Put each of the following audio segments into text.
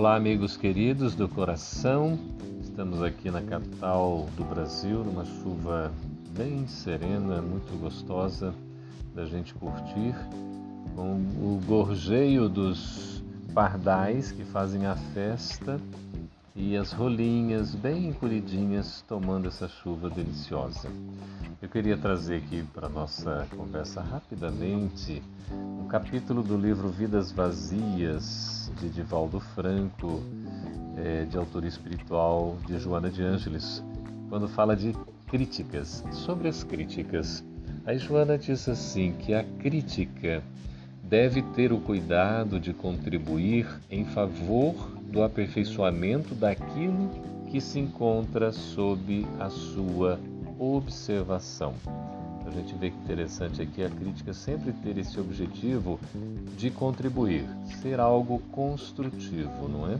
Olá, amigos queridos do coração. Estamos aqui na capital do Brasil, numa chuva bem serena, muito gostosa da gente curtir, com o gorjeio dos pardais que fazem a festa e as rolinhas bem encolhidinhas tomando essa chuva deliciosa. Eu queria trazer aqui para nossa conversa rapidamente um capítulo do livro Vidas Vazias de Divaldo Franco, é, de autoria espiritual de Joana de Ângeles, quando fala de críticas, sobre as críticas. Aí Joana diz assim que a crítica deve ter o cuidado de contribuir em favor do aperfeiçoamento daquilo que se encontra sob a sua observação. A gente vê que interessante aqui a crítica sempre ter esse objetivo de contribuir, ser algo construtivo, não é?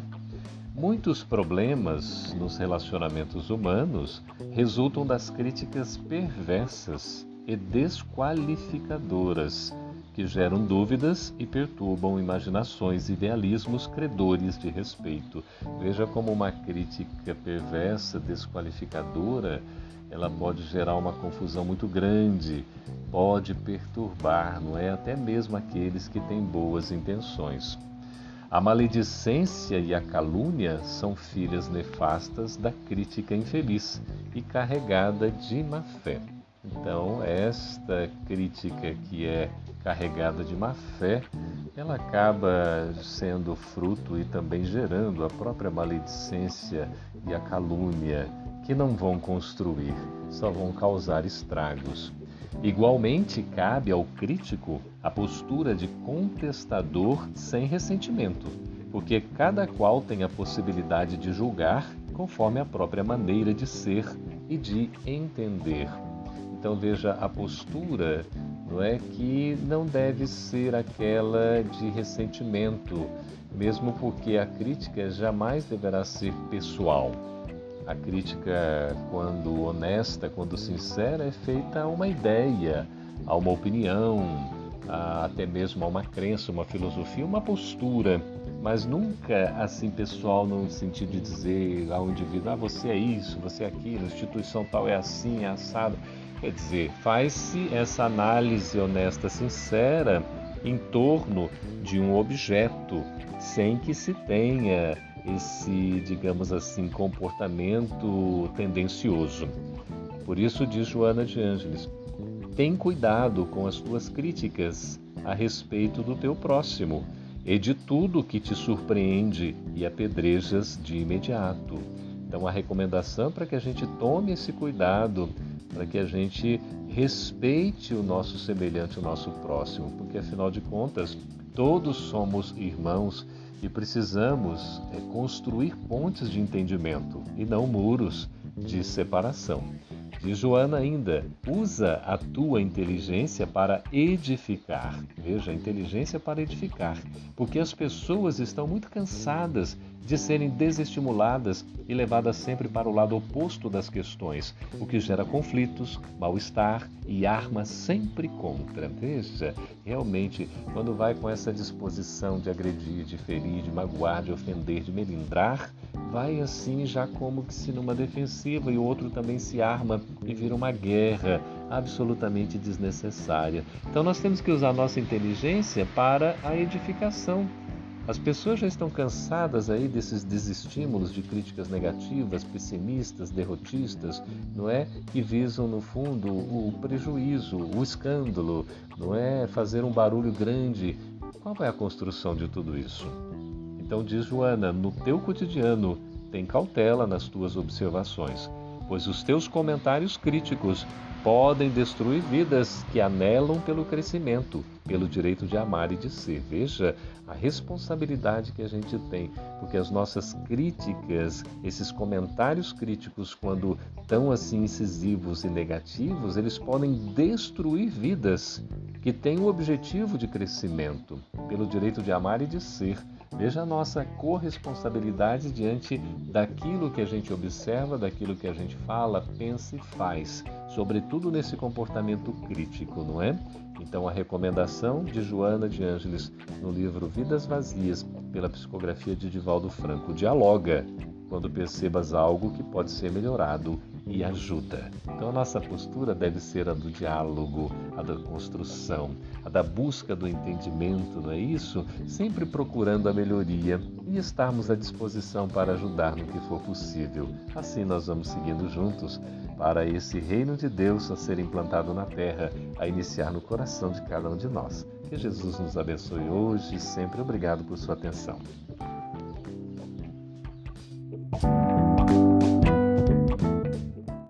Muitos problemas nos relacionamentos humanos resultam das críticas perversas e desqualificadoras que geram dúvidas e perturbam imaginações e idealismos credores de respeito. Veja como uma crítica perversa, desqualificadora, ela pode gerar uma confusão muito grande, pode perturbar, não é? Até mesmo aqueles que têm boas intenções. A maledicência e a calúnia são filhas nefastas da crítica infeliz e carregada de má fé. Então, esta crítica que é carregada de má fé, ela acaba sendo fruto e também gerando a própria maledicência e a calúnia, que não vão construir, só vão causar estragos. Igualmente, cabe ao crítico a postura de contestador sem ressentimento, porque cada qual tem a possibilidade de julgar conforme a própria maneira de ser e de entender. Então veja a postura não é que não deve ser aquela de ressentimento, mesmo porque a crítica jamais deverá ser pessoal. A crítica, quando honesta, quando sincera, é feita a uma ideia, a uma opinião, a até mesmo a uma crença, uma filosofia, uma postura, mas nunca assim pessoal no sentido de dizer ao indivíduo, ah, você é isso, você é aquilo, a instituição tal é assim, é assado. Quer dizer, faz-se essa análise honesta, sincera em torno de um objeto, sem que se tenha esse, digamos assim, comportamento tendencioso. Por isso diz Joana de Ângeles: tem cuidado com as tuas críticas a respeito do teu próximo e de tudo que te surpreende e apedrejas de imediato. Então, a recomendação para que a gente tome esse cuidado para que a gente respeite o nosso semelhante, o nosso próximo, porque afinal de contas, todos somos irmãos e precisamos é, construir pontes de entendimento e não muros de separação. Diz Joana ainda: usa a tua inteligência para edificar. Veja, inteligência para edificar. Porque as pessoas estão muito cansadas de serem desestimuladas e levadas sempre para o lado oposto das questões, o que gera conflitos, mal-estar e arma sempre contra. Veja, realmente, quando vai com essa disposição de agredir, de ferir, de magoar, de ofender, de melindrar, vai assim já como que se numa defensiva e o outro também se arma e vira uma guerra absolutamente desnecessária. Então nós temos que usar nossa inteligência para a edificação. As pessoas já estão cansadas aí desses desestímulos de críticas negativas, pessimistas, derrotistas, não é? Que visam no fundo o prejuízo, o escândalo, não é? Fazer um barulho grande. Qual é a construção de tudo isso? Então diz Joana, no teu cotidiano, tem cautela nas tuas observações, pois os teus comentários críticos podem destruir vidas que anelam pelo crescimento, pelo direito de amar e de ser. Veja a responsabilidade que a gente tem, porque as nossas críticas, esses comentários críticos, quando tão assim incisivos e negativos, eles podem destruir vidas que têm o objetivo de crescimento, pelo direito de amar e de ser. Veja a nossa corresponsabilidade diante daquilo que a gente observa, daquilo que a gente fala, pensa e faz, sobretudo nesse comportamento crítico, não é? Então, a recomendação de Joana de Ângeles no livro Vidas Vazias pela psicografia de Divaldo Franco. Dialoga quando percebas algo que pode ser melhorado e ajuda. Então a nossa postura deve ser a do diálogo, a da construção, a da busca do entendimento, não é isso? Sempre procurando a melhoria e estarmos à disposição para ajudar no que for possível. Assim nós vamos seguindo juntos para esse reino de Deus a ser implantado na terra, a iniciar no coração de cada um de nós. Que Jesus nos abençoe hoje e sempre. Obrigado por sua atenção. Thank you.